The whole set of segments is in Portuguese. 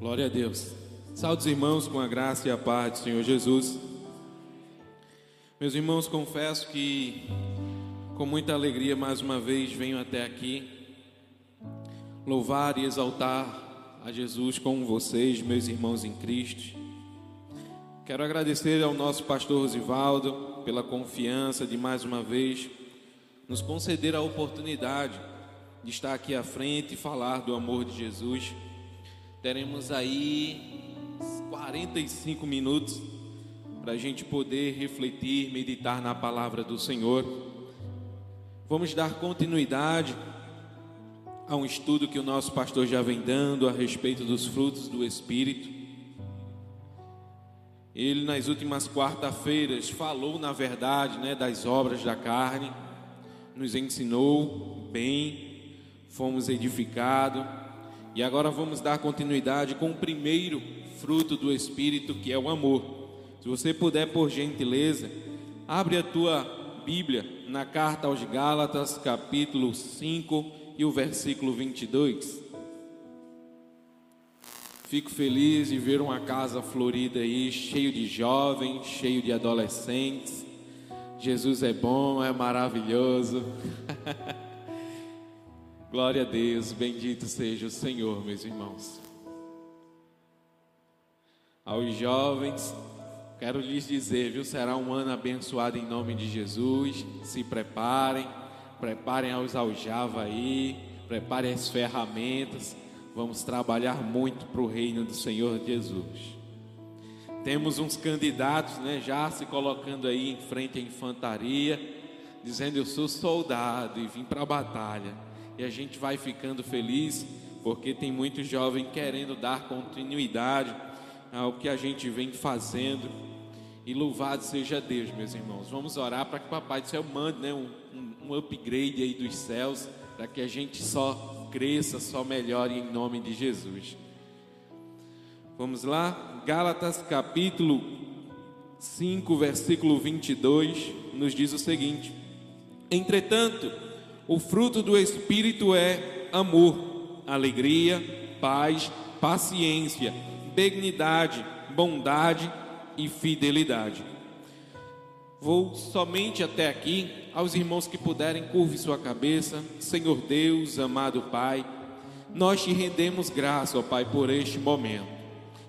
Glória a Deus. Salve irmãos com a graça e a paz do Senhor Jesus. Meus irmãos, confesso que com muita alegria mais uma vez venho até aqui louvar e exaltar a Jesus com vocês, meus irmãos em Cristo. Quero agradecer ao nosso pastor Rosivaldo pela confiança de mais uma vez nos conceder a oportunidade de estar aqui à frente e falar do amor de Jesus. Teremos aí 45 minutos para a gente poder refletir, meditar na palavra do Senhor. Vamos dar continuidade a um estudo que o nosso pastor já vem dando a respeito dos frutos do Espírito. Ele, nas últimas quarta-feiras, falou, na verdade, né, das obras da carne, nos ensinou bem, fomos edificados, e agora vamos dar continuidade com o primeiro fruto do Espírito, que é o amor. Se você puder, por gentileza, abre a tua Bíblia na carta aos Gálatas, capítulo 5 e o versículo 22. Fico feliz de ver uma casa florida aí, cheio de jovens, cheio de adolescentes. Jesus é bom, é maravilhoso. Glória a Deus, bendito seja o Senhor, meus irmãos. Aos jovens, Quero lhes dizer, viu? Será um ano abençoado em nome de Jesus. Se preparem, preparem os aljava aí, preparem as ferramentas. Vamos trabalhar muito para o reino do Senhor Jesus. Temos uns candidatos, né, já se colocando aí em frente à infantaria, dizendo eu sou soldado e vim para a batalha. E a gente vai ficando feliz porque tem muitos jovens querendo dar continuidade ao que a gente vem fazendo e louvado seja Deus, meus irmãos. Vamos orar para que o Papai do Céu mande né, um, um, upgrade aí dos céus, para que a gente só cresça, só melhore em nome de Jesus. Vamos lá, Gálatas capítulo 5, versículo 22, nos diz o seguinte: Entretanto, o fruto do Espírito é amor, alegria, paz, paciência, benignidade, bondade e fidelidade. Vou somente até aqui. Aos irmãos que puderem, curve sua cabeça. Senhor Deus, amado Pai, nós te rendemos graça, ó Pai, por este momento.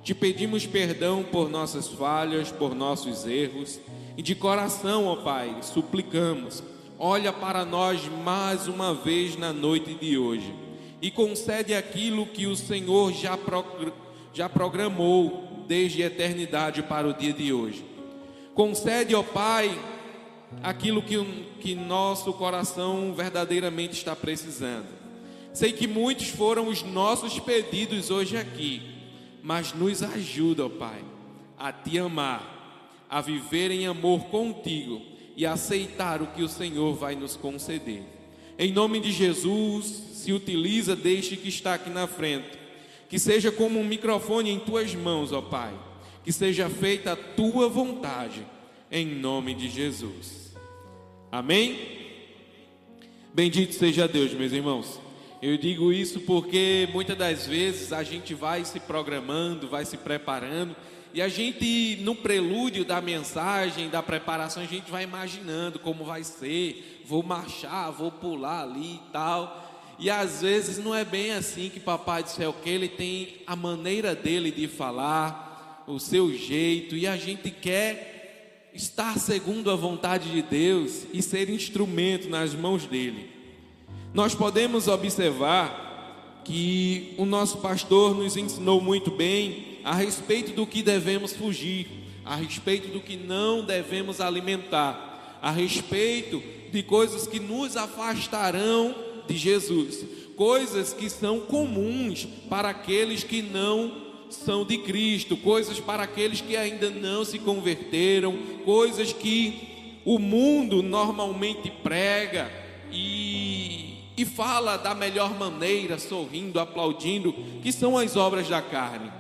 Te pedimos perdão por nossas falhas, por nossos erros. E de coração, ó Pai, suplicamos. Olha para nós mais uma vez na noite de hoje e concede aquilo que o Senhor já, já programou desde a eternidade para o dia de hoje. Concede, ó Pai, aquilo que, que nosso coração verdadeiramente está precisando. Sei que muitos foram os nossos pedidos hoje aqui, mas nos ajuda, ó Pai, a te amar, a viver em amor contigo e aceitar o que o Senhor vai nos conceder. Em nome de Jesus, se utiliza deste que está aqui na frente que seja como um microfone em tuas mãos, ó Pai. Que seja feita a tua vontade, em nome de Jesus. Amém? Bendito seja Deus, meus irmãos. Eu digo isso porque muitas das vezes a gente vai se programando, vai se preparando, e a gente, no prelúdio da mensagem, da preparação, a gente vai imaginando como vai ser, vou marchar, vou pular ali e tal. E às vezes não é bem assim que Papai do Céu que ele tem a maneira dele de falar, o seu jeito, e a gente quer estar segundo a vontade de Deus e ser instrumento nas mãos dele. Nós podemos observar que o nosso pastor nos ensinou muito bem a respeito do que devemos fugir, a respeito do que não devemos alimentar, a respeito de coisas que nos afastarão de Jesus, coisas que são comuns para aqueles que não são de Cristo, coisas para aqueles que ainda não se converteram, coisas que o mundo normalmente prega e, e fala da melhor maneira, sorrindo, aplaudindo, que são as obras da carne.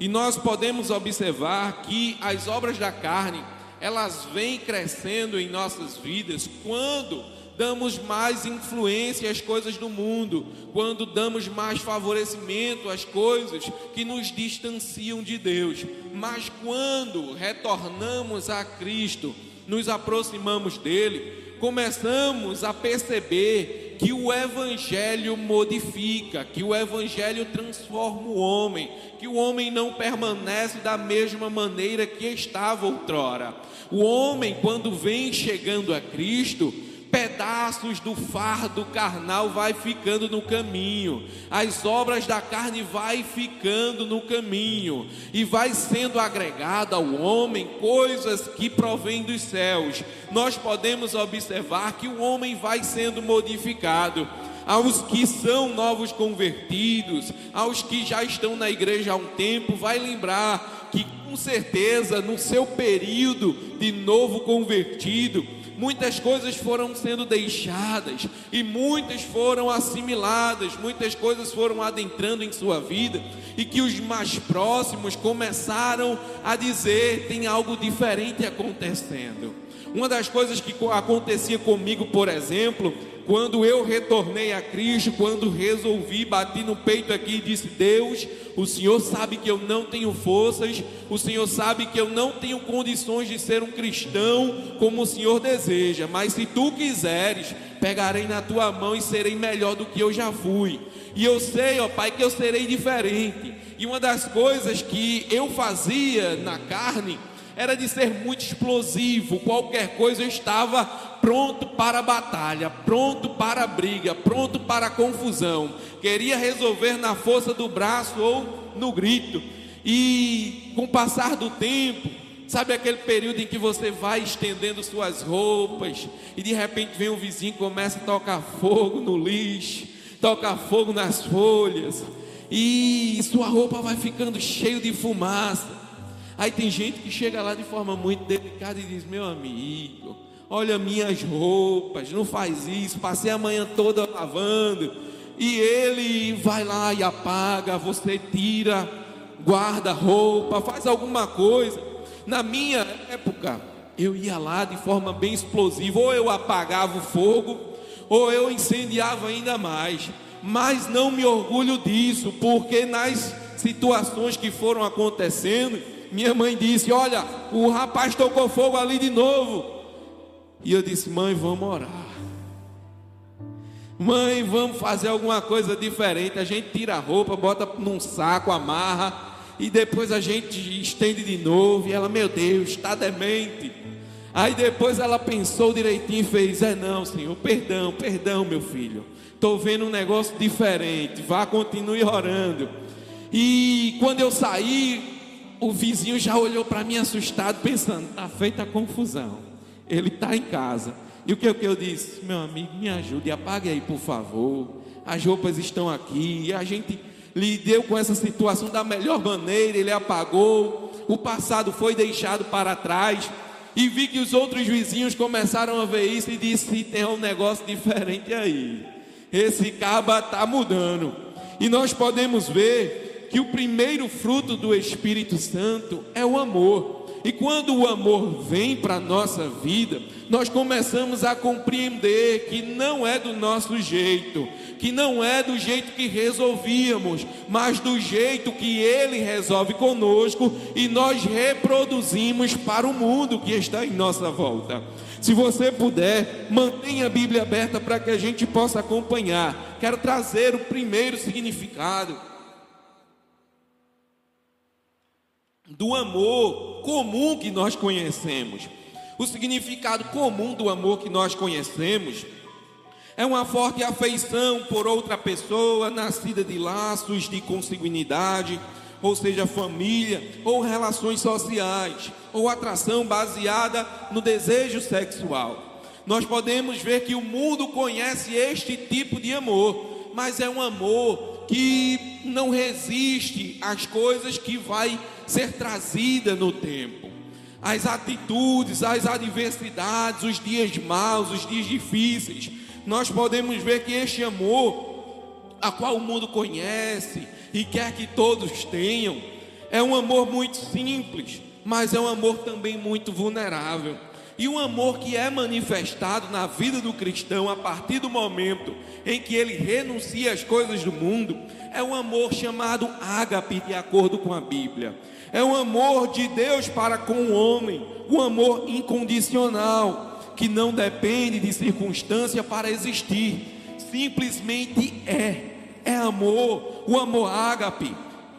E nós podemos observar que as obras da carne, elas vêm crescendo em nossas vidas quando damos mais influência às coisas do mundo, quando damos mais favorecimento às coisas que nos distanciam de Deus. Mas quando retornamos a Cristo, nos aproximamos dele, começamos a perceber que o Evangelho modifica, que o Evangelho transforma o homem, que o homem não permanece da mesma maneira que estava outrora. O homem, quando vem chegando a Cristo, pedaços do fardo carnal vai ficando no caminho, as obras da carne vai ficando no caminho. E vai sendo agregada ao homem coisas que provêm dos céus. Nós podemos observar que o homem vai sendo modificado. Aos que são novos convertidos, aos que já estão na igreja há um tempo, vai lembrar que com certeza no seu período de novo convertido, muitas coisas foram sendo deixadas e muitas foram assimiladas, muitas coisas foram adentrando em sua vida e que os mais próximos começaram a dizer: tem algo diferente acontecendo. Uma das coisas que acontecia comigo, por exemplo, quando eu retornei a Cristo, quando resolvi, bati no peito aqui e disse: Deus, o Senhor sabe que eu não tenho forças, o Senhor sabe que eu não tenho condições de ser um cristão como o Senhor deseja, mas se tu quiseres, pegarei na tua mão e serei melhor do que eu já fui. E eu sei, ó Pai, que eu serei diferente. E uma das coisas que eu fazia na carne era de ser muito explosivo, qualquer coisa eu estava pronto para a batalha, pronto para a briga, pronto para a confusão. Queria resolver na força do braço ou no grito. E com o passar do tempo, sabe aquele período em que você vai estendendo suas roupas e de repente vem um vizinho e começa a tocar fogo no lixo, tocar fogo nas folhas, e sua roupa vai ficando cheio de fumaça. Aí tem gente que chega lá de forma muito delicada e diz: Meu amigo, olha minhas roupas, não faz isso, passei a manhã toda lavando. E ele vai lá e apaga, você tira, guarda roupa, faz alguma coisa. Na minha época, eu ia lá de forma bem explosiva, ou eu apagava o fogo, ou eu incendiava ainda mais. Mas não me orgulho disso, porque nas situações que foram acontecendo, minha mãe disse: Olha, o rapaz tocou fogo ali de novo. E eu disse: Mãe, vamos orar. Mãe, vamos fazer alguma coisa diferente. A gente tira a roupa, bota num saco, amarra, e depois a gente estende de novo. E ela, meu Deus, está demente. Aí depois ela pensou direitinho e fez: É não, Senhor, perdão, perdão, meu filho. Estou vendo um negócio diferente. Vá, continue orando. E quando eu saí, o vizinho já olhou para mim assustado, pensando: está feita a confusão. Ele está em casa. E o que, que eu disse? Meu amigo, me ajude, apague aí, por favor. As roupas estão aqui. E a gente lidou com essa situação da melhor maneira. Ele apagou. O passado foi deixado para trás. E vi que os outros vizinhos começaram a ver isso e disse: tem um negócio diferente aí. Esse caba está mudando. E nós podemos ver que o primeiro fruto do Espírito Santo é o amor. E quando o amor vem para a nossa vida, nós começamos a compreender que não é do nosso jeito, que não é do jeito que resolvíamos, mas do jeito que Ele resolve conosco e nós reproduzimos para o mundo que está em nossa volta. Se você puder, mantenha a Bíblia aberta para que a gente possa acompanhar. Quero trazer o primeiro significado do amor comum que nós conhecemos. O significado comum do amor que nós conhecemos é uma forte afeição por outra pessoa, nascida de laços de consanguinidade, ou seja, família, ou relações sociais, ou atração baseada no desejo sexual. Nós podemos ver que o mundo conhece este tipo de amor, mas é um amor que não resiste às coisas que vai ser trazida no tempo. As atitudes, as adversidades, os dias maus, os dias difíceis, nós podemos ver que este amor, a qual o mundo conhece e quer que todos tenham, é um amor muito simples, mas é um amor também muito vulnerável. E um amor que é manifestado na vida do cristão a partir do momento em que ele renuncia às coisas do mundo, é um amor chamado ágape, de acordo com a Bíblia. É um amor de Deus para com o homem, um amor incondicional, que não depende de circunstância para existir, simplesmente é. É amor, o amor ágape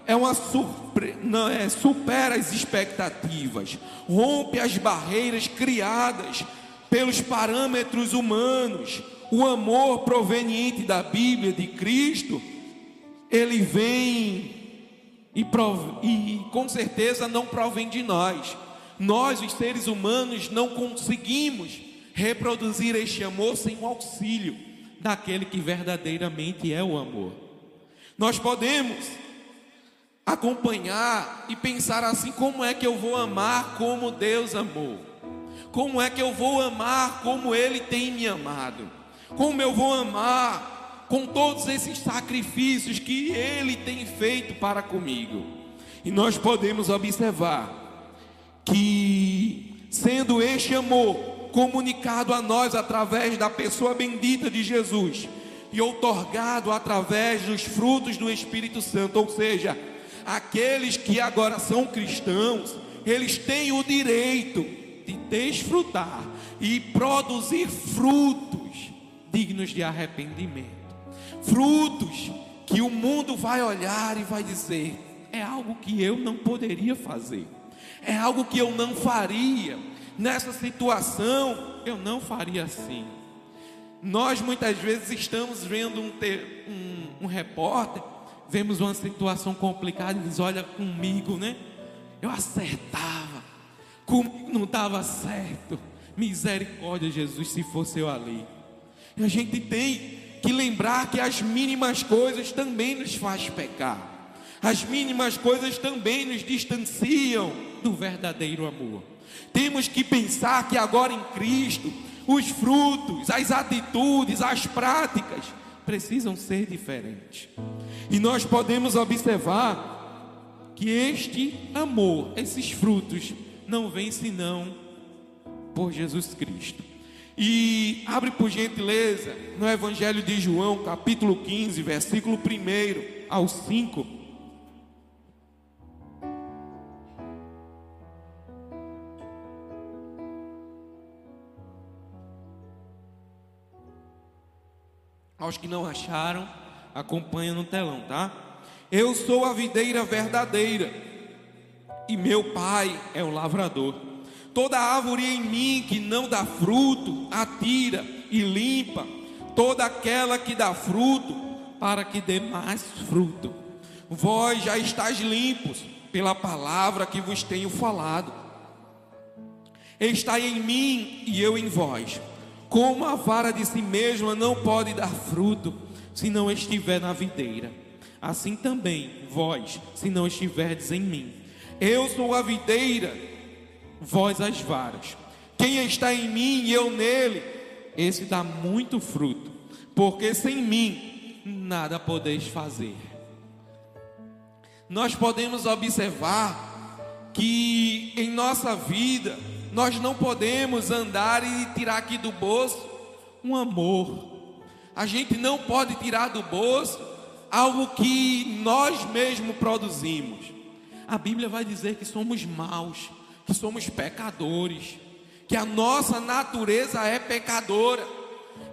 é uma surpre... não é supera as expectativas, rompe as barreiras criadas pelos parâmetros humanos. O amor proveniente da Bíblia de Cristo, ele vem e, prov... e com certeza não provém de nós. Nós, os seres humanos, não conseguimos reproduzir este amor sem o auxílio daquele que verdadeiramente é o amor. Nós podemos acompanhar e pensar assim: como é que eu vou amar como Deus amou? Como é que eu vou amar como Ele tem me amado? Como eu vou amar com todos esses sacrifícios que Ele tem feito para comigo? E nós podemos observar que, sendo este amor comunicado a nós através da pessoa bendita de Jesus e outorgado através dos frutos do Espírito Santo, ou seja, aqueles que agora são cristãos, eles têm o direito de desfrutar e produzir frutos dignos de arrependimento. Frutos que o mundo vai olhar e vai dizer: é algo que eu não poderia fazer, é algo que eu não faria. Nessa situação, eu não faria assim. Nós muitas vezes estamos vendo um, um, um repórter vemos uma situação complicada e diz: Olha, comigo, né? Eu acertava, comigo não estava certo. Misericórdia, Jesus, se fosse eu ali. E a gente tem que lembrar que as mínimas coisas também nos faz pecar. As mínimas coisas também nos distanciam do verdadeiro amor. Temos que pensar que agora em Cristo, os frutos, as atitudes, as práticas precisam ser diferentes. E nós podemos observar que este amor, esses frutos, não vêm senão por Jesus Cristo. E abre por gentileza no Evangelho de João, capítulo 15, versículo 1 ao 5. Aos que não acharam, acompanha no telão, tá? Eu sou a videira verdadeira e meu pai é o lavrador. Toda árvore em mim que não dá fruto, atira e limpa. Toda aquela que dá fruto, para que dê mais fruto. Vós já estáis limpos pela palavra que vos tenho falado. Estai em mim e eu em vós. Como a vara de si mesma não pode dar fruto se não estiver na videira, assim também vós, se não estiverdes em mim. Eu sou a videira, vós as varas. Quem está em mim e eu nele, esse dá muito fruto, porque sem mim nada podeis fazer. Nós podemos observar que em nossa vida nós não podemos andar e tirar aqui do bolso um amor. A gente não pode tirar do bolso algo que nós mesmos produzimos. A Bíblia vai dizer que somos maus, que somos pecadores, que a nossa natureza é pecadora.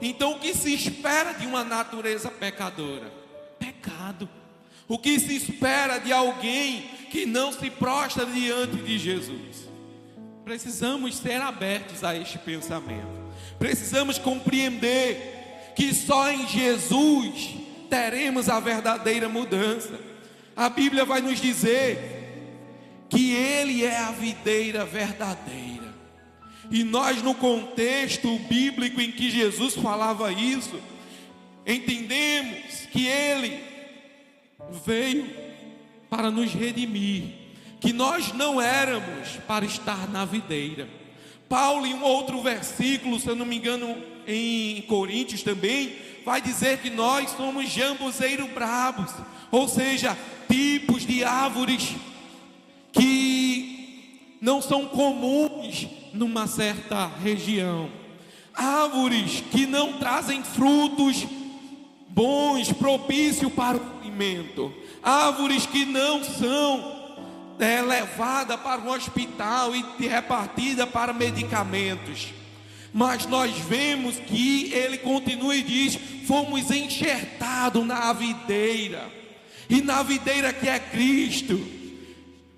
Então, o que se espera de uma natureza pecadora? Pecado. O que se espera de alguém que não se prostra diante de Jesus? Precisamos ser abertos a este pensamento. Precisamos compreender que só em Jesus teremos a verdadeira mudança. A Bíblia vai nos dizer que Ele é a videira verdadeira. E nós, no contexto bíblico em que Jesus falava isso, entendemos que Ele veio para nos redimir que nós não éramos para estar na videira. Paulo, em um outro versículo, se eu não me engano, em Coríntios também, vai dizer que nós somos jambuzeiro bravos, ou seja, tipos de árvores que não são comuns numa certa região. Árvores que não trazem frutos bons, propícios para o alimento. Árvores que não são é, levadas para um hospital e repartidas para medicamentos. Mas nós vemos que ele continua e diz: fomos enxertados na videira, e na videira que é Cristo.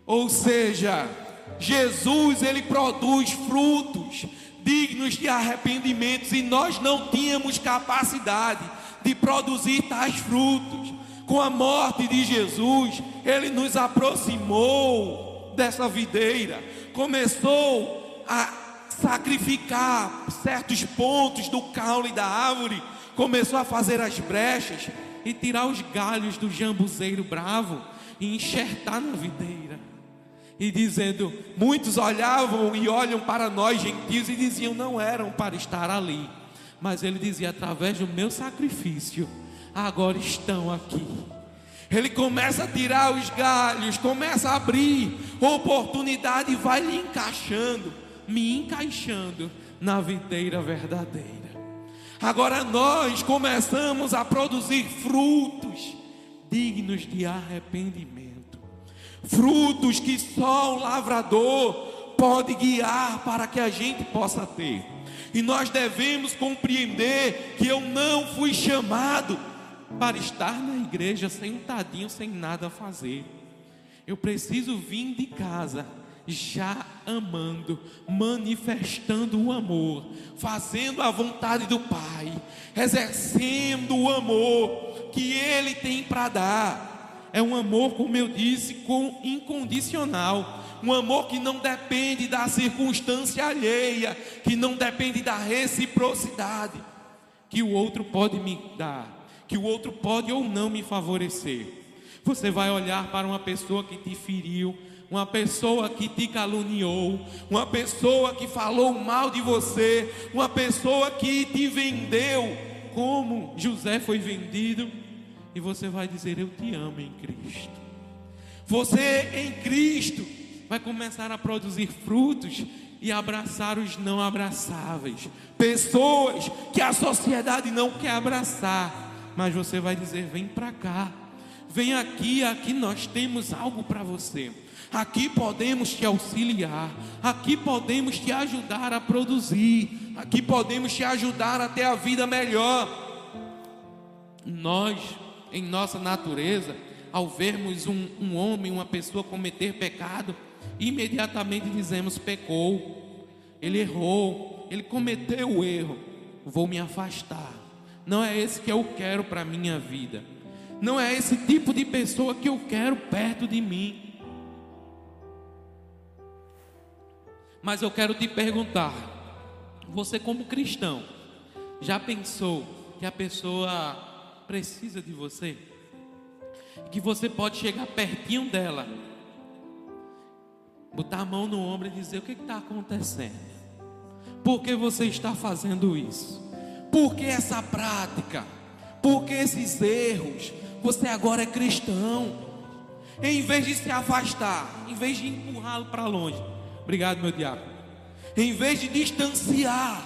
Ou seja, Jesus ele produz frutos dignos de arrependimentos e nós não tínhamos capacidade de produzir tais frutos. Com a morte de Jesus, ele nos aproximou dessa videira, começou a sacrificar certos pontos do caule da árvore, começou a fazer as brechas e tirar os galhos do jambuzeiro bravo e enxertar na videira. E dizendo, muitos olhavam e olham para nós gentios e diziam, não eram para estar ali. Mas ele dizia, através do meu sacrifício, agora estão aqui. Ele começa a tirar os galhos, começa a abrir oportunidade e vai lhe encaixando me encaixando na videira verdadeira. Agora nós começamos a produzir frutos dignos de arrependimento, frutos que só o lavrador pode guiar para que a gente possa ter. E nós devemos compreender que eu não fui chamado para estar na igreja sentadinho sem nada a fazer. Eu preciso vir de casa já amando, manifestando o amor, fazendo a vontade do Pai, exercendo o amor que Ele tem para dar. É um amor, como eu disse, com incondicional, um amor que não depende da circunstância alheia, que não depende da reciprocidade que o outro pode me dar, que o outro pode ou não me favorecer. Você vai olhar para uma pessoa que te feriu, uma pessoa que te caluniou, uma pessoa que falou mal de você, uma pessoa que te vendeu, como José foi vendido, e você vai dizer: Eu te amo em Cristo. Você em Cristo vai começar a produzir frutos e abraçar os não abraçáveis, pessoas que a sociedade não quer abraçar, mas você vai dizer: Vem para cá, vem aqui, aqui nós temos algo para você. Aqui podemos te auxiliar, aqui podemos te ajudar a produzir, aqui podemos te ajudar a ter a vida melhor. Nós, em nossa natureza, ao vermos um, um homem, uma pessoa cometer pecado, imediatamente dizemos: pecou, ele errou, ele cometeu o erro, vou me afastar. Não é esse que eu quero para a minha vida, não é esse tipo de pessoa que eu quero perto de mim. Mas eu quero te perguntar: você, como cristão, já pensou que a pessoa precisa de você? Que você pode chegar pertinho dela, botar a mão no ombro e dizer: O que está acontecendo? Por que você está fazendo isso? Por que essa prática? Por que esses erros? Você agora é cristão. Em vez de se afastar, em vez de empurrá-lo para longe, Obrigado, meu diabo. Em vez de distanciar,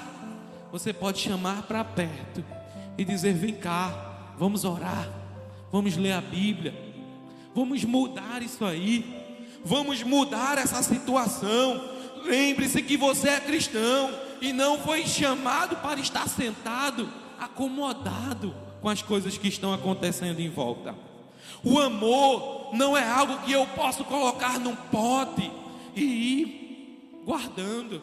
você pode chamar para perto e dizer: Vem cá, vamos orar, vamos ler a Bíblia, vamos mudar isso aí, vamos mudar essa situação. Lembre-se que você é cristão e não foi chamado para estar sentado, acomodado com as coisas que estão acontecendo em volta. O amor não é algo que eu posso colocar num pote e ir guardando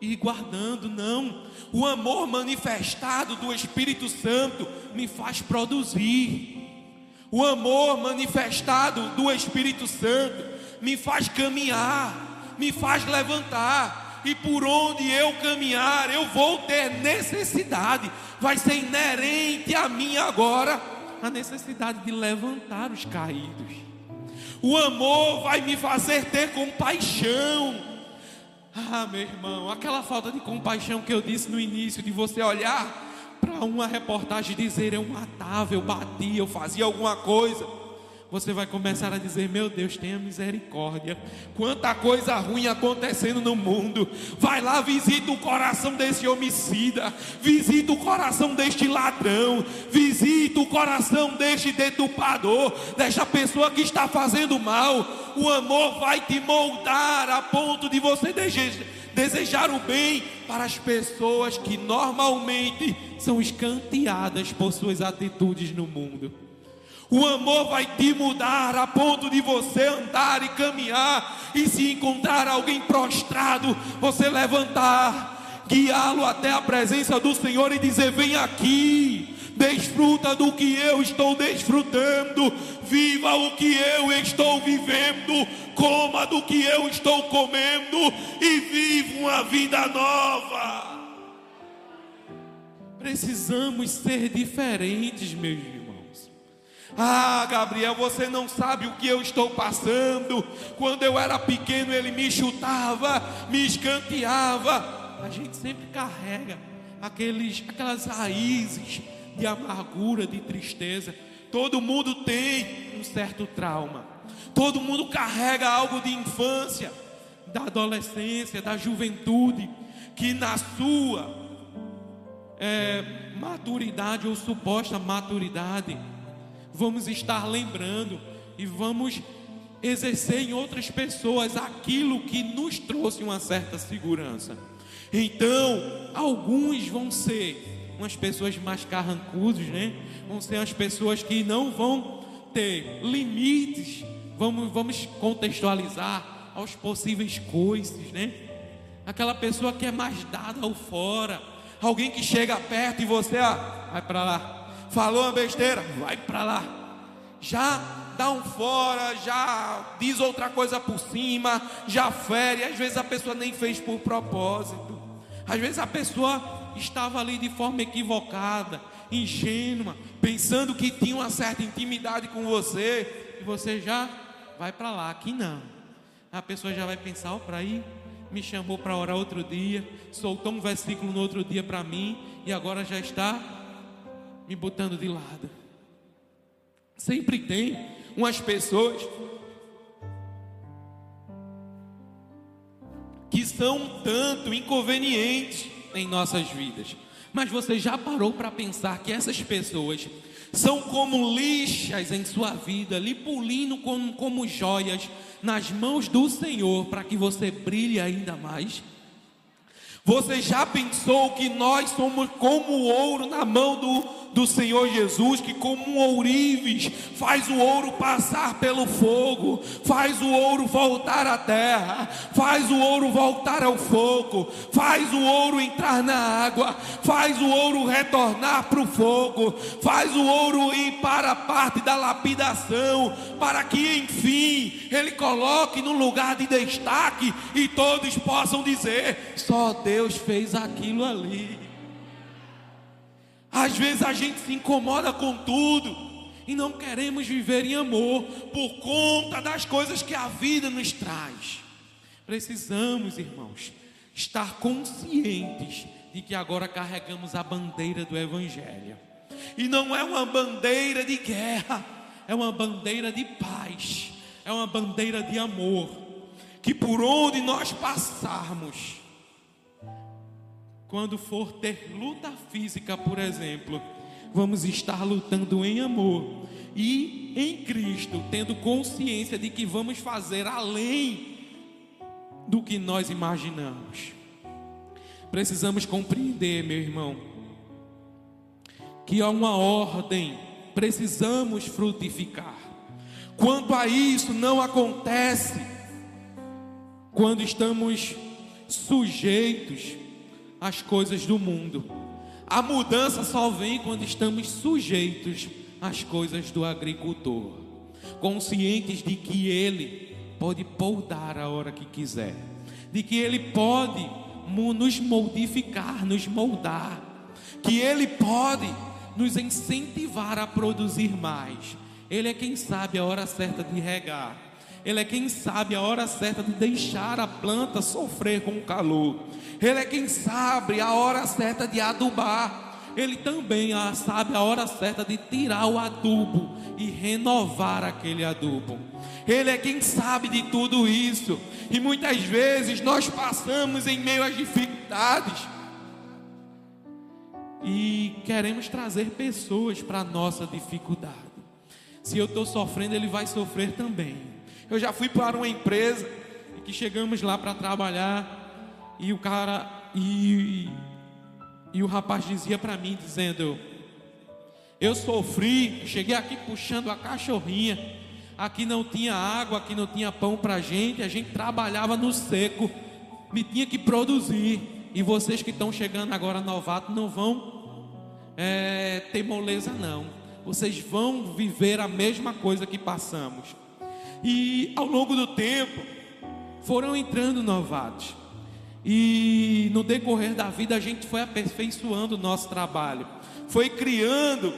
e guardando, não. O amor manifestado do Espírito Santo me faz produzir. O amor manifestado do Espírito Santo me faz caminhar, me faz levantar. E por onde eu caminhar, eu vou ter necessidade. Vai ser inerente a mim agora a necessidade de levantar os caídos. O amor vai me fazer ter compaixão ah, meu irmão, aquela falta de compaixão que eu disse no início, de você olhar para uma reportagem e dizer eu matava, eu batia, eu fazia alguma coisa. Você vai começar a dizer: Meu Deus, tenha misericórdia. Quanta coisa ruim acontecendo no mundo. Vai lá, visita o coração desse homicida, visita o coração deste ladrão, visita o coração deste detupador, desta pessoa que está fazendo mal. O amor vai te moldar a ponto de você desejar o bem para as pessoas que normalmente são escanteadas por suas atitudes no mundo. O amor vai te mudar a ponto de você andar e caminhar e se encontrar alguém prostrado, você levantar, guiá-lo até a presença do Senhor e dizer: Vem aqui, desfruta do que eu estou desfrutando, viva o que eu estou vivendo, coma do que eu estou comendo e viva uma vida nova. Precisamos ser diferentes, meus. Ah, Gabriel, você não sabe o que eu estou passando. Quando eu era pequeno, ele me chutava, me escanteava. A gente sempre carrega aqueles, aquelas raízes de amargura, de tristeza. Todo mundo tem um certo trauma. Todo mundo carrega algo de infância, da adolescência, da juventude, que na sua é, maturidade ou suposta maturidade vamos estar lembrando e vamos exercer em outras pessoas aquilo que nos trouxe uma certa segurança. Então, alguns vão ser umas pessoas mais carrancudas, né? Vão ser as pessoas que não vão ter limites. Vamos, vamos contextualizar aos possíveis coices, né? Aquela pessoa que é mais dada ao fora, alguém que chega perto e você, ah, vai para lá, falou uma besteira, vai para lá. Já dá um fora, já diz outra coisa por cima, já fere. Às vezes a pessoa nem fez por propósito. Às vezes a pessoa estava ali de forma equivocada, ingênua, pensando que tinha uma certa intimidade com você, e você já vai para lá. Aqui não. A pessoa já vai pensar: oh, para ir, me chamou para orar outro dia, soltou um versículo no outro dia para mim, e agora já está me botando de lado. Sempre tem umas pessoas que são tanto inconvenientes em nossas vidas. Mas você já parou para pensar que essas pessoas são como lixas em sua vida, lhe pulindo como, como joias nas mãos do Senhor para que você brilhe ainda mais? Você já pensou que nós somos como o ouro na mão do, do Senhor Jesus, que como um ourives faz o ouro passar pelo fogo, faz o ouro voltar à terra, faz o ouro voltar ao fogo, faz o ouro entrar na água, faz o ouro retornar para o fogo, faz o ouro ir para a parte da lapidação, para que enfim ele coloque no lugar de destaque e todos possam dizer: só Deus Deus fez aquilo ali. Às vezes a gente se incomoda com tudo e não queremos viver em amor por conta das coisas que a vida nos traz. Precisamos, irmãos, estar conscientes de que agora carregamos a bandeira do Evangelho. E não é uma bandeira de guerra, é uma bandeira de paz, é uma bandeira de amor. Que por onde nós passarmos, quando for ter luta física, por exemplo, vamos estar lutando em amor e em Cristo, tendo consciência de que vamos fazer além do que nós imaginamos. Precisamos compreender, meu irmão, que há uma ordem, precisamos frutificar. Quanto a isso, não acontece quando estamos sujeitos as coisas do mundo. A mudança só vem quando estamos sujeitos às coisas do agricultor, conscientes de que ele pode poudar a hora que quiser, de que ele pode nos modificar, nos moldar, que ele pode nos incentivar a produzir mais. Ele é quem sabe a hora certa de regar. Ele é quem sabe a hora certa de deixar a planta sofrer com o calor. Ele é quem sabe a hora certa de adubar. Ele também ah, sabe a hora certa de tirar o adubo e renovar aquele adubo. Ele é quem sabe de tudo isso. E muitas vezes nós passamos em meio às dificuldades e queremos trazer pessoas para a nossa dificuldade. Se eu estou sofrendo, ele vai sofrer também. Eu já fui para uma empresa que chegamos lá para trabalhar e o cara e, e o rapaz dizia para mim dizendo: Eu sofri, cheguei aqui puxando a cachorrinha. Aqui não tinha água, aqui não tinha pão para gente, a gente trabalhava no seco, me tinha que produzir. E vocês que estão chegando agora novato não vão é, ter moleza não. Vocês vão viver a mesma coisa que passamos. E ao longo do tempo foram entrando novatos. E no decorrer da vida a gente foi aperfeiçoando o nosso trabalho, foi criando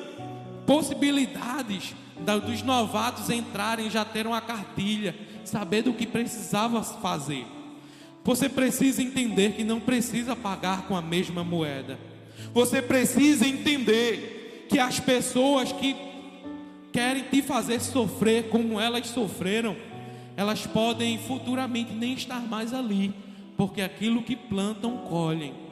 possibilidades dos novatos entrarem, já ter uma cartilha, saber do que precisava fazer. Você precisa entender que não precisa pagar com a mesma moeda. Você precisa entender que as pessoas que querem te fazer sofrer como elas sofreram, elas podem futuramente nem estar mais ali, porque aquilo que plantam colhem.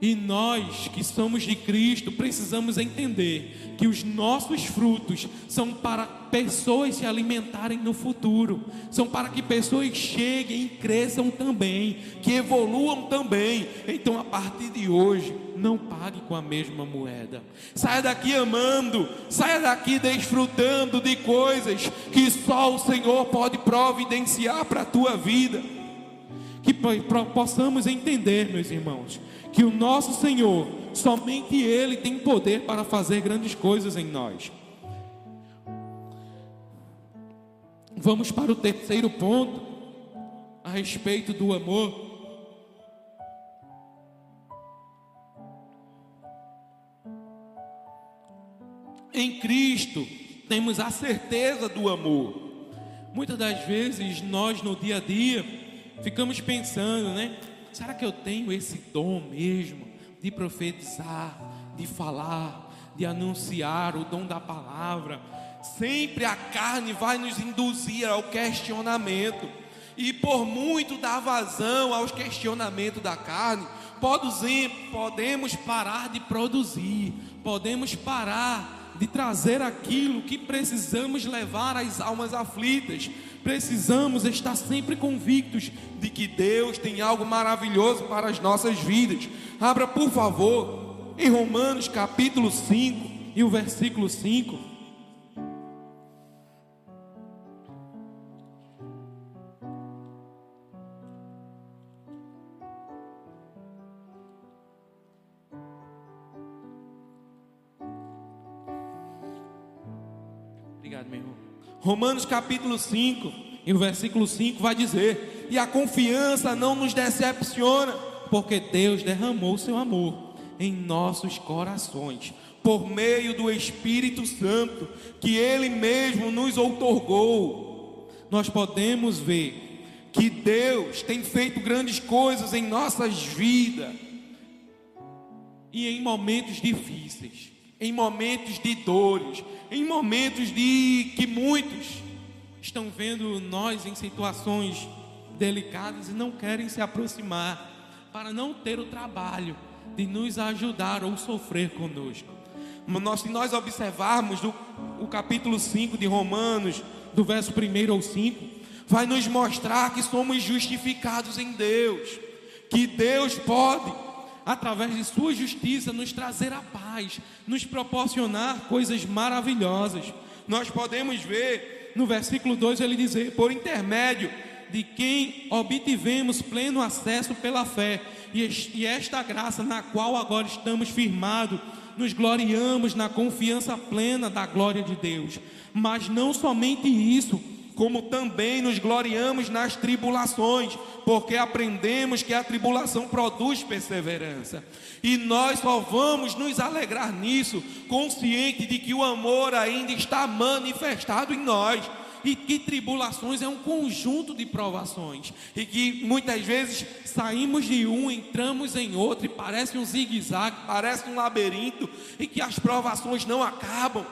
E nós que somos de Cristo precisamos entender que os nossos frutos são para pessoas se alimentarem no futuro, são para que pessoas cheguem e cresçam também, que evoluam também. Então, a partir de hoje, não pague com a mesma moeda. Saia daqui amando, saia daqui desfrutando de coisas que só o Senhor pode providenciar para a tua vida. Que possamos entender, meus irmãos, que o nosso Senhor, somente Ele tem poder para fazer grandes coisas em nós. Vamos para o terceiro ponto, a respeito do amor. Em Cristo temos a certeza do amor. Muitas das vezes nós no dia a dia ficamos pensando, né? Será que eu tenho esse dom mesmo de profetizar, de falar, de anunciar o dom da palavra? Sempre a carne vai nos induzir ao questionamento. E por muito dar vazão aos questionamentos da carne, podemos parar de produzir, podemos parar de trazer aquilo que precisamos levar às almas aflitas, precisamos estar sempre convictos de que Deus tem algo maravilhoso para as nossas vidas. Abra, por favor, em Romanos capítulo 5 e o versículo 5. Romanos capítulo 5, e o versículo 5 vai dizer: E a confiança não nos decepciona, porque Deus derramou seu amor em nossos corações, por meio do Espírito Santo, que Ele mesmo nos outorgou. Nós podemos ver que Deus tem feito grandes coisas em nossas vidas e em momentos difíceis em momentos de dores, em momentos de que muitos estão vendo nós em situações delicadas e não querem se aproximar para não ter o trabalho de nos ajudar ou sofrer conosco. Nós, se nós observarmos do, o capítulo 5 de Romanos, do verso 1 ao 5, vai nos mostrar que somos justificados em Deus, que Deus pode através de Sua justiça, nos trazer a paz, nos proporcionar coisas maravilhosas. Nós podemos ver no versículo 2 ele dizer: por intermédio de quem obtivemos pleno acesso pela fé, e esta graça na qual agora estamos firmados, nos gloriamos na confiança plena da glória de Deus. Mas não somente isso, como também nos gloriamos nas tribulações, porque aprendemos que a tribulação produz perseverança. E nós só vamos nos alegrar nisso, consciente de que o amor ainda está manifestado em nós. e que tribulações é um conjunto de provações, e que muitas vezes saímos de um, entramos em outro, e parece um zigue-zague, parece um labirinto, e que as provações não acabam.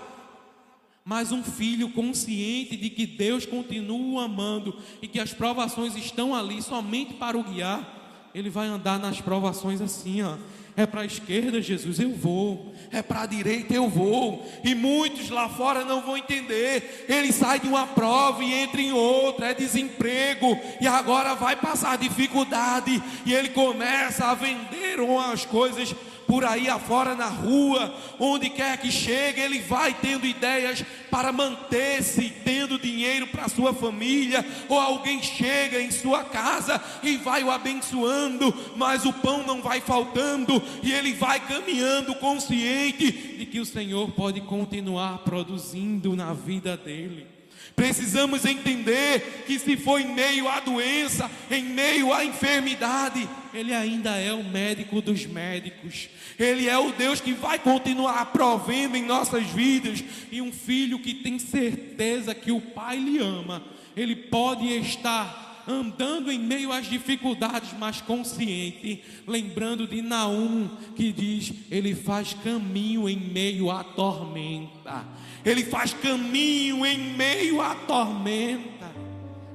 Mas um filho consciente de que Deus continua amando e que as provações estão ali somente para o guiar, ele vai andar nas provações assim, ó é para a esquerda, Jesus, eu vou. É para a direita, eu vou. E muitos lá fora não vão entender. Ele sai de uma prova e entra em outra, é desemprego. E agora vai passar dificuldade. E ele começa a vender umas coisas por aí afora na rua, onde quer que chegue, ele vai tendo ideias para manter-se, tendo dinheiro para sua família, ou alguém chega em sua casa e vai o abençoando, mas o pão não vai faltando, e ele vai caminhando consciente de que o Senhor pode continuar produzindo na vida dele. Precisamos entender que se for em meio à doença, em meio à enfermidade, Ele ainda é o médico dos médicos. Ele é o Deus que vai continuar provendo em nossas vidas. E um filho que tem certeza que o Pai lhe ama, ele pode estar andando em meio às dificuldades, mas consciente, lembrando de Naum, que diz: Ele faz caminho em meio à tormenta. Ele faz caminho em meio à tormenta.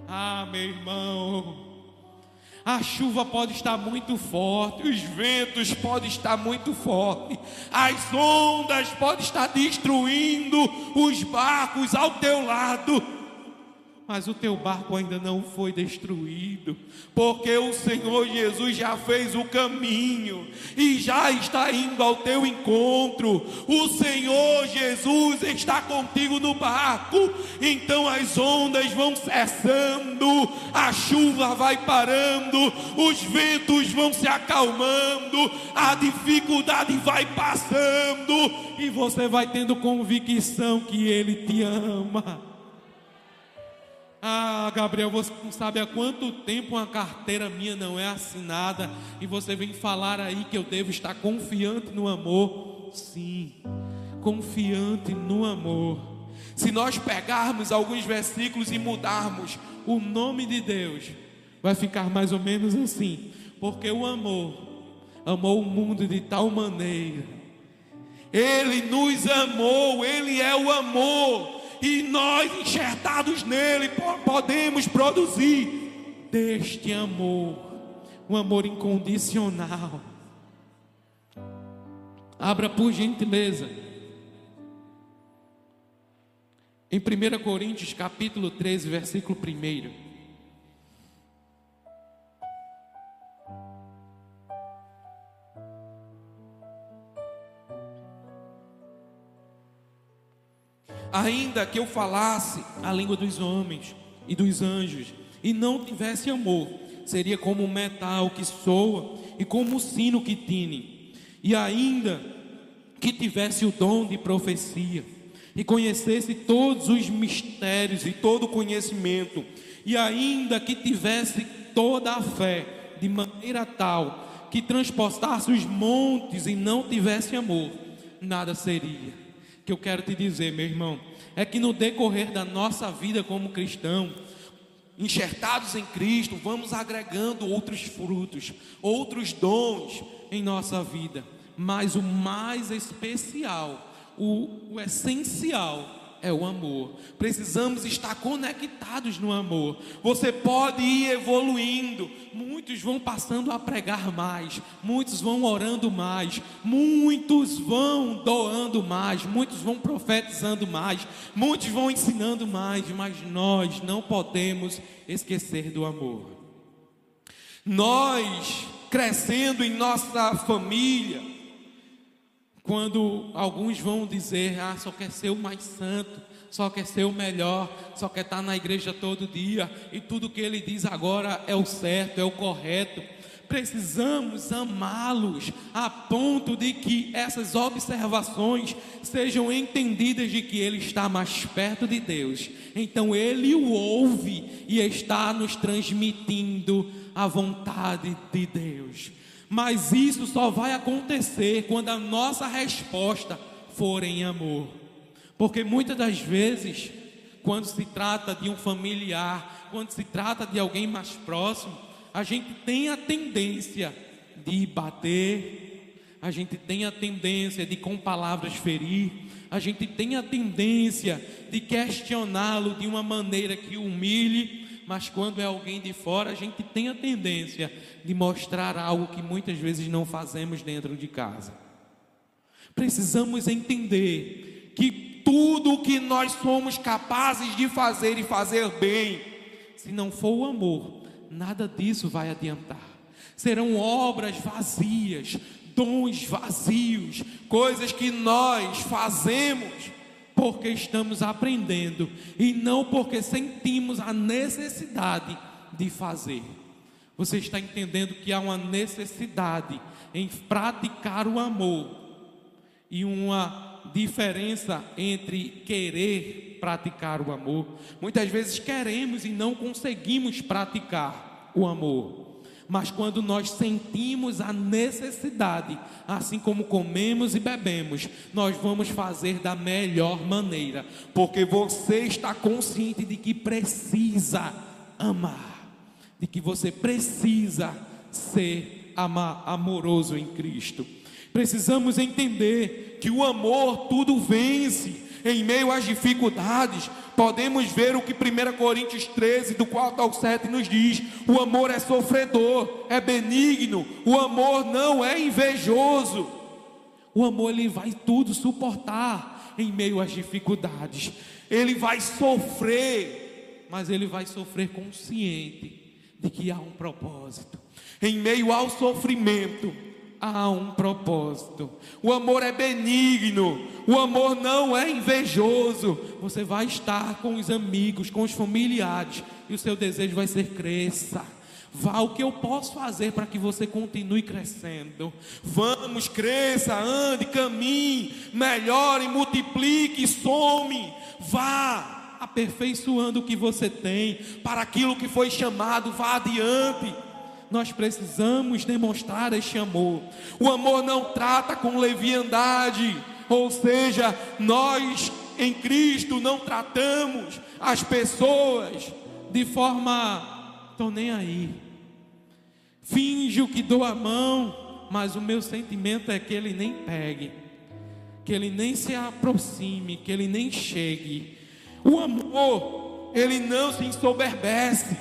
Ah, meu irmão. A chuva pode estar muito forte, os ventos podem estar muito fortes, as ondas podem estar destruindo os barcos ao teu lado mas o teu barco ainda não foi destruído, porque o Senhor Jesus já fez o caminho e já está indo ao teu encontro. O Senhor Jesus está contigo no barco, então as ondas vão cessando, a chuva vai parando, os ventos vão se acalmando, a dificuldade vai passando e você vai tendo convicção que Ele te ama. Ah, Gabriel, você não sabe há quanto tempo uma carteira minha não é assinada e você vem falar aí que eu devo estar confiante no amor. Sim, confiante no amor. Se nós pegarmos alguns versículos e mudarmos o nome de Deus, vai ficar mais ou menos assim: porque o amor amou o mundo de tal maneira, Ele nos amou, Ele é o amor e nós, enxertados nele, podemos produzir deste amor, um amor incondicional. Abra por gentileza. Em 1 Coríntios capítulo 13, versículo 1. Ainda que eu falasse a língua dos homens e dos anjos e não tivesse amor, seria como um metal que soa e como um sino que tine. E ainda que tivesse o dom de profecia e conhecesse todos os mistérios e todo o conhecimento, e ainda que tivesse toda a fé, de maneira tal que transportasse os montes e não tivesse amor, nada seria que eu quero te dizer, meu irmão, é que no decorrer da nossa vida como cristão, enxertados em Cristo, vamos agregando outros frutos, outros dons em nossa vida, mas o mais especial, o, o essencial, é o amor. Precisamos estar conectados no amor. Você pode ir evoluindo. Muitos vão passando a pregar mais, muitos vão orando mais, muitos vão doando mais, muitos vão profetizando mais, muitos vão ensinando mais, mas nós não podemos esquecer do amor. Nós crescendo em nossa família, quando alguns vão dizer, ah, só quer ser o mais santo, só quer ser o melhor, só quer estar na igreja todo dia, e tudo que ele diz agora é o certo, é o correto. Precisamos amá-los a ponto de que essas observações sejam entendidas de que ele está mais perto de Deus. Então ele o ouve e está nos transmitindo a vontade de Deus. Mas isso só vai acontecer quando a nossa resposta for em amor. Porque muitas das vezes, quando se trata de um familiar, quando se trata de alguém mais próximo, a gente tem a tendência de bater, a gente tem a tendência de com palavras ferir, a gente tem a tendência de questioná-lo de uma maneira que humilhe, mas quando é alguém de fora, a gente tem a tendência de mostrar algo que muitas vezes não fazemos dentro de casa. Precisamos entender que tudo o que nós somos capazes de fazer e fazer bem, se não for o amor, nada disso vai adiantar. Serão obras vazias, dons vazios, coisas que nós fazemos porque estamos aprendendo e não porque sentimos a necessidade de fazer. Você está entendendo que há uma necessidade em praticar o amor e uma diferença entre querer praticar o amor. Muitas vezes queremos e não conseguimos praticar o amor. Mas quando nós sentimos a necessidade, assim como comemos e bebemos, nós vamos fazer da melhor maneira, porque você está consciente de que precisa amar, de que você precisa ser amoroso em Cristo. Precisamos entender que o amor tudo vence em meio às dificuldades, podemos ver o que 1 Coríntios 13, do 4 ao 7 nos diz: o amor é sofredor, é benigno, o amor não é invejoso. O amor ele vai tudo suportar em meio às dificuldades. Ele vai sofrer, mas ele vai sofrer consciente de que há um propósito. Em meio ao sofrimento, há um propósito. O amor é benigno, o amor não é invejoso. Você vai estar com os amigos, com os familiares, e o seu desejo vai ser cresça. Vá o que eu posso fazer para que você continue crescendo. Vamos, cresça, ande, caminhe, melhore, multiplique, some. Vá aperfeiçoando o que você tem para aquilo que foi chamado, vá adiante nós precisamos demonstrar este amor. O amor não trata com leviandade, ou seja, nós em Cristo não tratamos as pessoas de forma, estou nem aí. Finjo que dou a mão, mas o meu sentimento é que ele nem pegue, que ele nem se aproxime, que ele nem chegue. O amor, ele não se ensoberbece.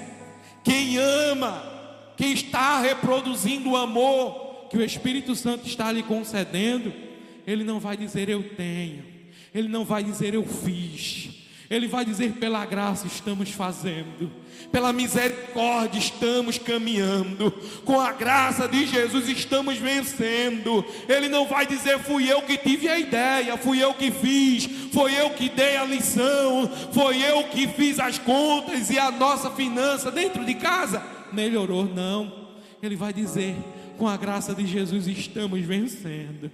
Quem ama, que está reproduzindo o amor que o Espírito Santo está lhe concedendo, ele não vai dizer eu tenho, ele não vai dizer eu fiz, ele vai dizer pela graça estamos fazendo, pela misericórdia estamos caminhando, com a graça de Jesus estamos vencendo. Ele não vai dizer fui eu que tive a ideia, fui eu que fiz, foi eu que dei a lição, foi eu que fiz as contas e a nossa finança dentro de casa melhorou, não. Ele vai dizer: com a graça de Jesus estamos vencendo.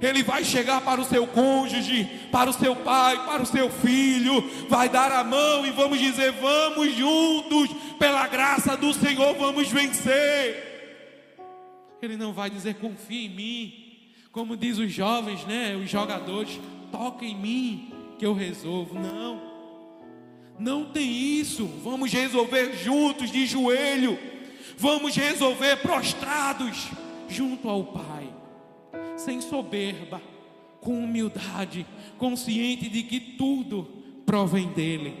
Ele vai chegar para o seu cônjuge, para o seu pai, para o seu filho, vai dar a mão e vamos dizer: vamos juntos, pela graça do Senhor, vamos vencer. Ele não vai dizer: confia em mim, como diz os jovens, né, os jogadores, toca em mim que eu resolvo. Não. Não tem isso. Vamos resolver juntos, de joelho. Vamos resolver prostrados junto ao Pai, sem soberba, com humildade, consciente de que tudo provém dele.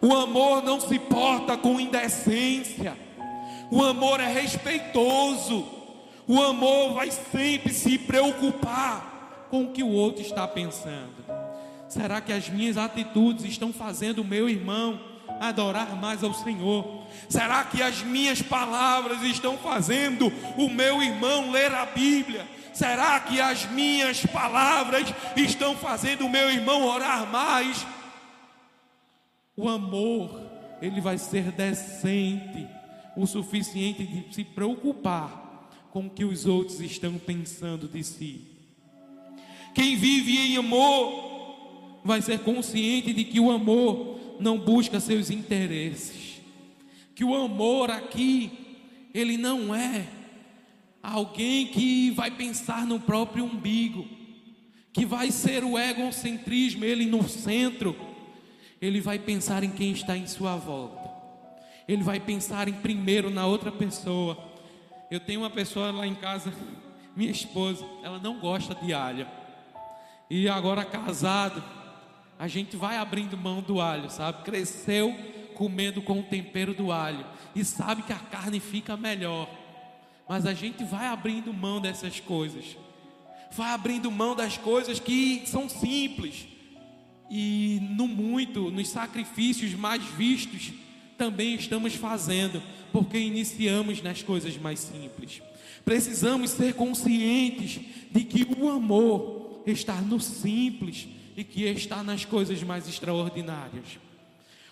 O amor não se porta com indecência. O amor é respeitoso. O amor vai sempre se preocupar com o que o outro está pensando. Será que as minhas atitudes estão fazendo o meu irmão adorar mais ao Senhor? Será que as minhas palavras estão fazendo o meu irmão ler a Bíblia? Será que as minhas palavras estão fazendo o meu irmão orar mais? O amor, ele vai ser decente o suficiente de se preocupar com o que os outros estão pensando de si. Quem vive em amor vai ser consciente de que o amor não busca seus interesses. Que o amor aqui, ele não é alguém que vai pensar no próprio umbigo, que vai ser o egocentrismo, ele no centro. ele vai pensar em quem está em sua volta. Ele vai pensar em primeiro na outra pessoa. Eu tenho uma pessoa lá em casa, minha esposa, ela não gosta de alho. E agora casado, a gente vai abrindo mão do alho, sabe? Cresceu comendo com o tempero do alho e sabe que a carne fica melhor. Mas a gente vai abrindo mão dessas coisas. Vai abrindo mão das coisas que são simples. E no muito, nos sacrifícios mais vistos, também estamos fazendo, porque iniciamos nas coisas mais simples. Precisamos ser conscientes de que o amor está no simples e que está nas coisas mais extraordinárias.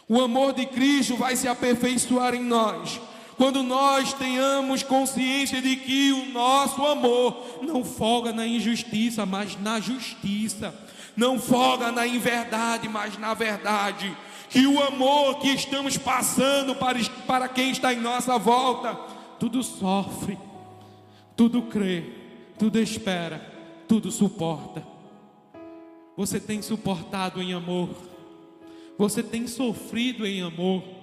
O amor de Cristo vai se aperfeiçoar em nós quando nós tenhamos consciência de que o nosso amor não folga na injustiça, mas na justiça, não folga na inverdade, mas na verdade, que o amor que estamos passando para, para quem está em nossa volta, tudo sofre, tudo crê, tudo espera, tudo suporta. Você tem suportado em amor, você tem sofrido em amor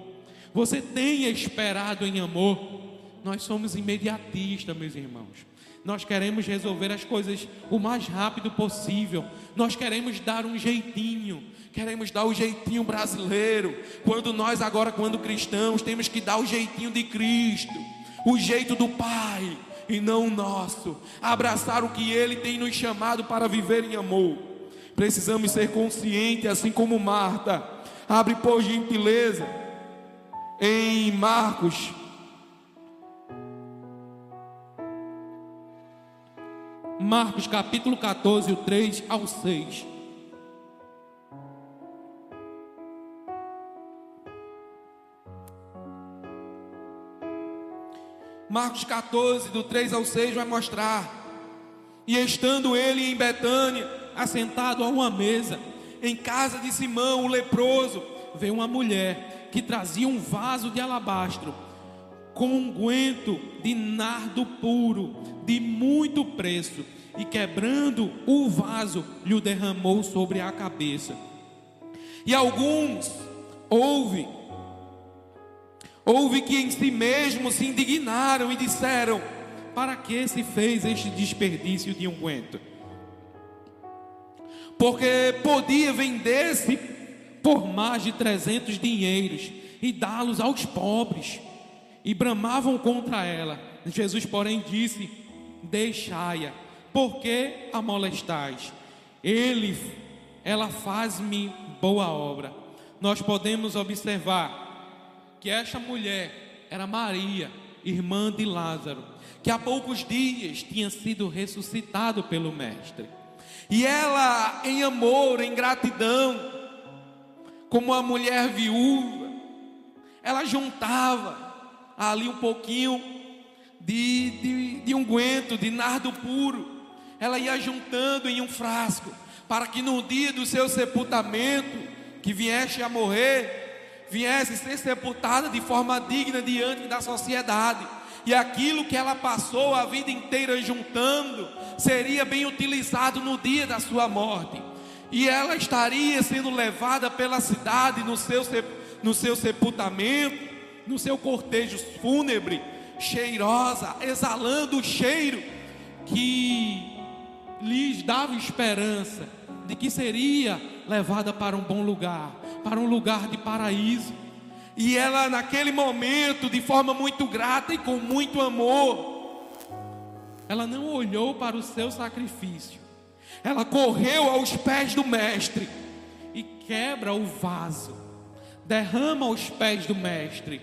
você tem esperado em amor. Nós somos imediatistas, meus irmãos. Nós queremos resolver as coisas o mais rápido possível. Nós queremos dar um jeitinho. Queremos dar o jeitinho brasileiro. Quando nós, agora, quando cristãos, temos que dar o jeitinho de Cristo, o jeito do Pai e não o nosso. Abraçar o que Ele tem nos chamado para viver em amor. Precisamos ser conscientes, assim como Marta. Abre por gentileza em Marcos. Marcos capítulo 14, o 3 ao 6. Marcos 14, do 3 ao 6, vai mostrar. E estando ele em Betânia, assentado a uma mesa, em casa de Simão, o leproso, veio uma mulher que trazia um vaso de alabastro com unguento de nardo puro, de muito preço, e quebrando o vaso, lhe derramou sobre a cabeça. E alguns houve, houve que em si mesmos se indignaram e disseram: Para que se fez este desperdício de unguento? Porque podia vender-se por mais de trezentos dinheiros e dá-los aos pobres. E bramavam contra ela. Jesus, porém, disse: Deixai-a, porque a molestais? Ele, ela faz-me boa obra. Nós podemos observar que esta mulher era Maria, irmã de Lázaro, que há poucos dias tinha sido ressuscitado pelo Mestre. E ela, em amor, em gratidão, como a mulher viúva, ela juntava ali um pouquinho de, de, de unguento, de nardo puro, ela ia juntando em um frasco, para que no dia do seu sepultamento, que viesse a morrer, viesse ser sepultada de forma digna diante da sociedade. E aquilo que ela passou a vida inteira juntando, seria bem utilizado no dia da sua morte e ela estaria sendo levada pela cidade no seu, no seu sepultamento, no seu cortejo fúnebre, cheirosa, exalando o cheiro que lhes dava esperança de que seria levada para um bom lugar, para um lugar de paraíso. E ela, naquele momento, de forma muito grata e com muito amor, ela não olhou para o seu sacrifício, ela correu aos pés do mestre e quebra o vaso, derrama aos pés do mestre,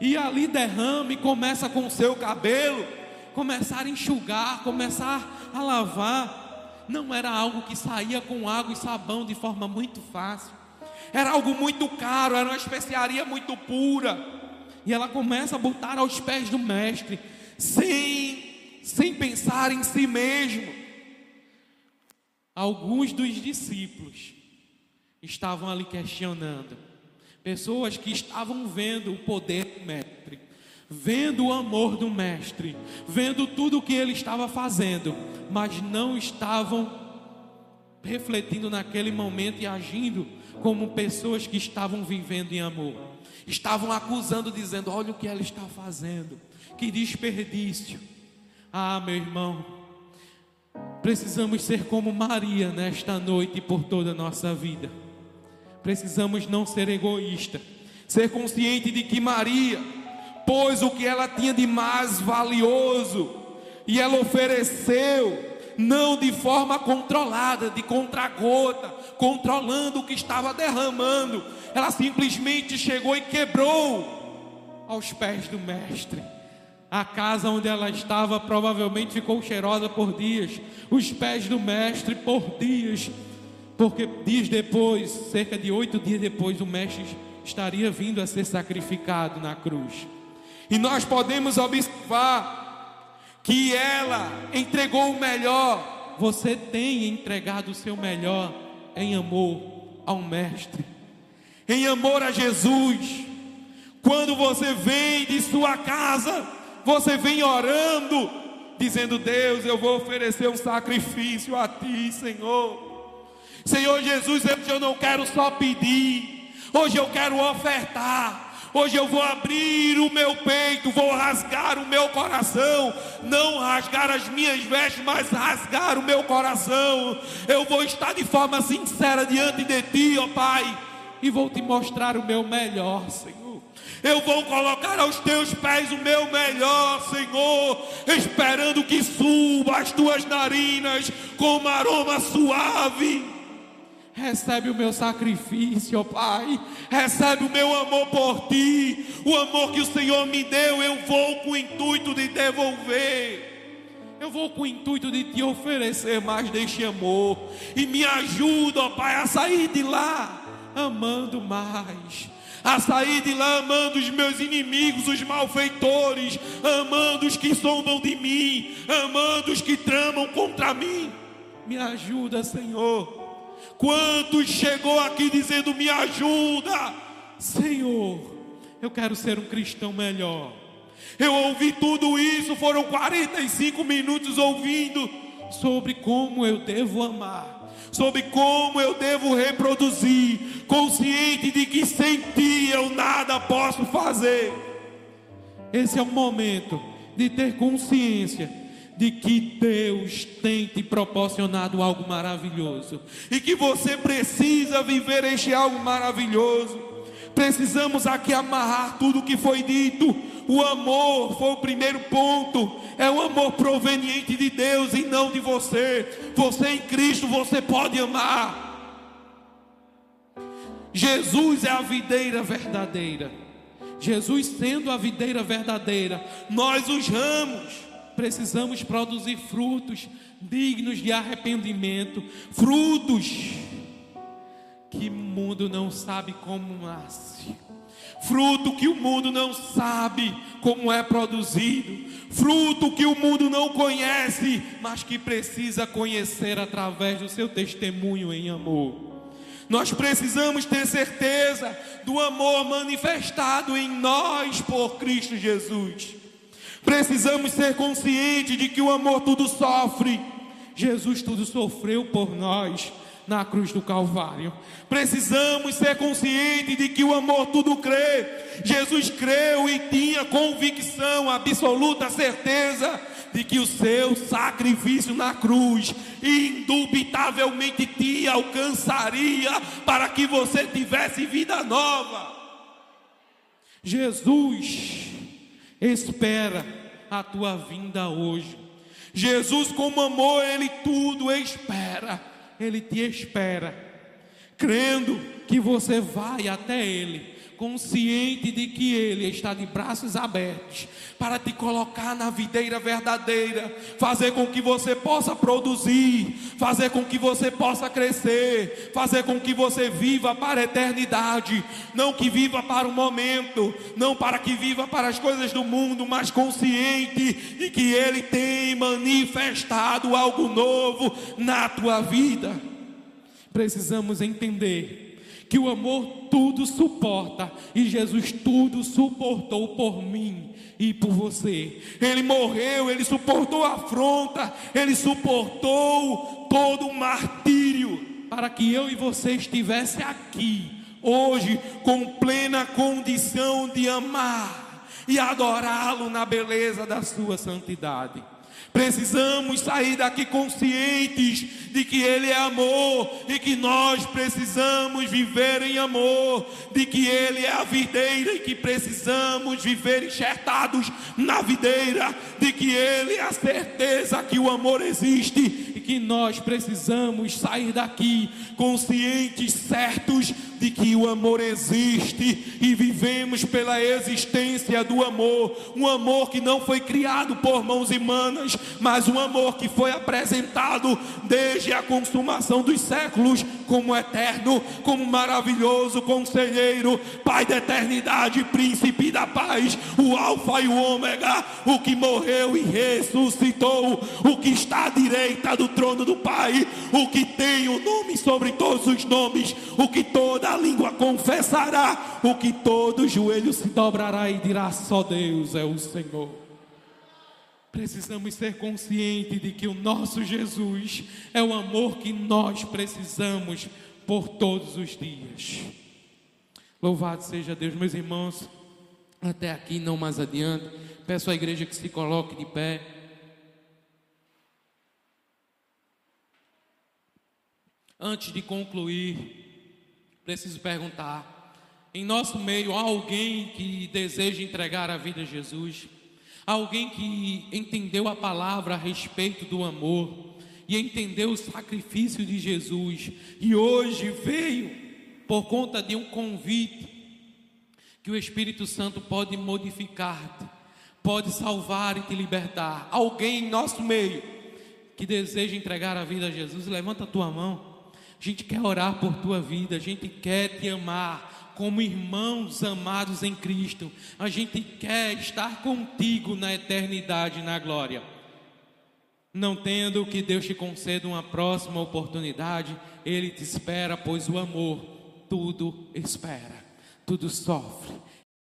e ali derrama e começa com o seu cabelo, começar a enxugar, começar a lavar. Não era algo que saía com água e sabão de forma muito fácil, era algo muito caro, era uma especiaria muito pura. E ela começa a botar aos pés do mestre, sem, sem pensar em si mesmo alguns dos discípulos estavam ali questionando. Pessoas que estavam vendo o poder do Mestre, vendo o amor do Mestre, vendo tudo o que ele estava fazendo, mas não estavam refletindo naquele momento e agindo como pessoas que estavam vivendo em amor. Estavam acusando, dizendo: Olha o que ela está fazendo, que desperdício. Ah, meu irmão, precisamos ser como Maria nesta noite e por toda a nossa vida. Precisamos não ser egoísta, ser consciente de que Maria pôs o que ela tinha de mais valioso e ela ofereceu não de forma controlada, de contragota, controlando o que estava derramando. Ela simplesmente chegou e quebrou aos pés do Mestre. A casa onde ela estava provavelmente ficou cheirosa por dias, os pés do Mestre por dias, porque dias depois, cerca de oito dias depois, o Mestre estaria vindo a ser sacrificado na cruz. E nós podemos observar que ela entregou o melhor. Você tem entregado o seu melhor em amor ao Mestre, em amor a Jesus. Quando você vem de sua casa, você vem orando, dizendo: Deus, eu vou oferecer um sacrifício a Ti, Senhor. Senhor Jesus, hoje eu não quero só pedir, hoje eu quero ofertar. Hoje eu vou abrir o meu peito, vou rasgar o meu coração, não rasgar as minhas vestes, mas rasgar o meu coração. Eu vou estar de forma sincera diante de ti, ó Pai, e vou te mostrar o meu melhor, Senhor. Eu vou colocar aos teus pés o meu melhor, Senhor, esperando que suba as tuas narinas com um aroma suave. Recebe o meu sacrifício, ó Pai. Recebe o meu amor por ti. O amor que o Senhor me deu, eu vou com o intuito de devolver. Eu vou com o intuito de te oferecer mais deste amor. E me ajuda, ó Pai, a sair de lá amando mais. A sair de lá amando os meus inimigos, os malfeitores, amando os que sondam de mim, amando os que tramam contra mim. Me ajuda, Senhor Quantos chegou aqui dizendo: Me ajuda, Senhor, eu quero ser um cristão melhor. Eu ouvi tudo isso, foram 45 minutos ouvindo sobre como eu devo amar, sobre como eu devo reproduzir, consciente de que sem ti eu nada posso fazer. Esse é o momento de ter consciência de que Deus tem te proporcionado algo maravilhoso e que você precisa viver este algo maravilhoso. Precisamos aqui amarrar tudo o que foi dito. O amor foi o primeiro ponto. É o amor proveniente de Deus e não de você. Você em Cristo, você pode amar. Jesus é a videira verdadeira. Jesus sendo a videira verdadeira, nós os ramos precisamos produzir frutos dignos de arrependimento, frutos que o mundo não sabe como nasce, fruto que o mundo não sabe como é produzido, fruto que o mundo não conhece, mas que precisa conhecer através do seu testemunho em amor. Nós precisamos ter certeza do amor manifestado em nós por Cristo Jesus. Precisamos ser conscientes de que o amor tudo sofre. Jesus tudo sofreu por nós na cruz do Calvário. Precisamos ser conscientes de que o amor tudo crê. Jesus creu e tinha convicção, absoluta certeza de que o seu sacrifício na cruz indubitavelmente te alcançaria para que você tivesse vida nova. Jesus espera a tua vinda hoje. Jesus, como amor, Ele tudo espera, Ele te espera, crendo que você vai até Ele consciente de que Ele está de braços abertos para te colocar na videira verdadeira, fazer com que você possa produzir, fazer com que você possa crescer, fazer com que você viva para a eternidade, não que viva para o momento, não para que viva para as coisas do mundo, mas consciente de que Ele tem manifestado algo novo na tua vida. Precisamos entender que o amor tudo suporta e Jesus tudo suportou por mim e por você. Ele morreu, ele suportou a afronta, ele suportou todo o martírio para que eu e você estivesse aqui hoje com plena condição de amar e adorá-lo na beleza da sua santidade. Precisamos sair daqui conscientes de que Ele é amor e que nós precisamos viver em amor, de que Ele é a videira e que precisamos viver enxertados na videira, de que Ele é a certeza que o amor existe e que nós precisamos sair daqui conscientes, certos de que o amor existe e vivemos pela existência do amor, um amor que não foi criado por mãos humanas, mas um amor que foi apresentado desde a consumação dos séculos como eterno, como maravilhoso conselheiro, Pai da eternidade, príncipe da paz, o Alfa e o Ômega, o que morreu e ressuscitou, o que está à direita do trono do Pai, o que tem o nome sobre todos os nomes, o que toda língua confessará, o que todo joelho se dobrará e dirá: só Deus é o Senhor. Precisamos ser conscientes de que o nosso Jesus é o amor que nós precisamos por todos os dias. Louvado seja Deus, meus irmãos. Até aqui, não mais adiante. Peço à igreja que se coloque de pé. Antes de concluir, preciso perguntar: em nosso meio há alguém que deseja entregar a vida a Jesus? alguém que entendeu a palavra a respeito do amor e entendeu o sacrifício de Jesus e hoje veio por conta de um convite que o Espírito Santo pode modificar-te, pode salvar e te libertar. Alguém em nosso meio que deseja entregar a vida a Jesus, levanta a tua mão. A gente quer orar por tua vida, a gente quer te amar, como irmãos amados em Cristo. A gente quer estar contigo na eternidade, na glória. Não tendo que Deus te conceda uma próxima oportunidade, Ele te espera, pois o amor tudo espera, tudo sofre,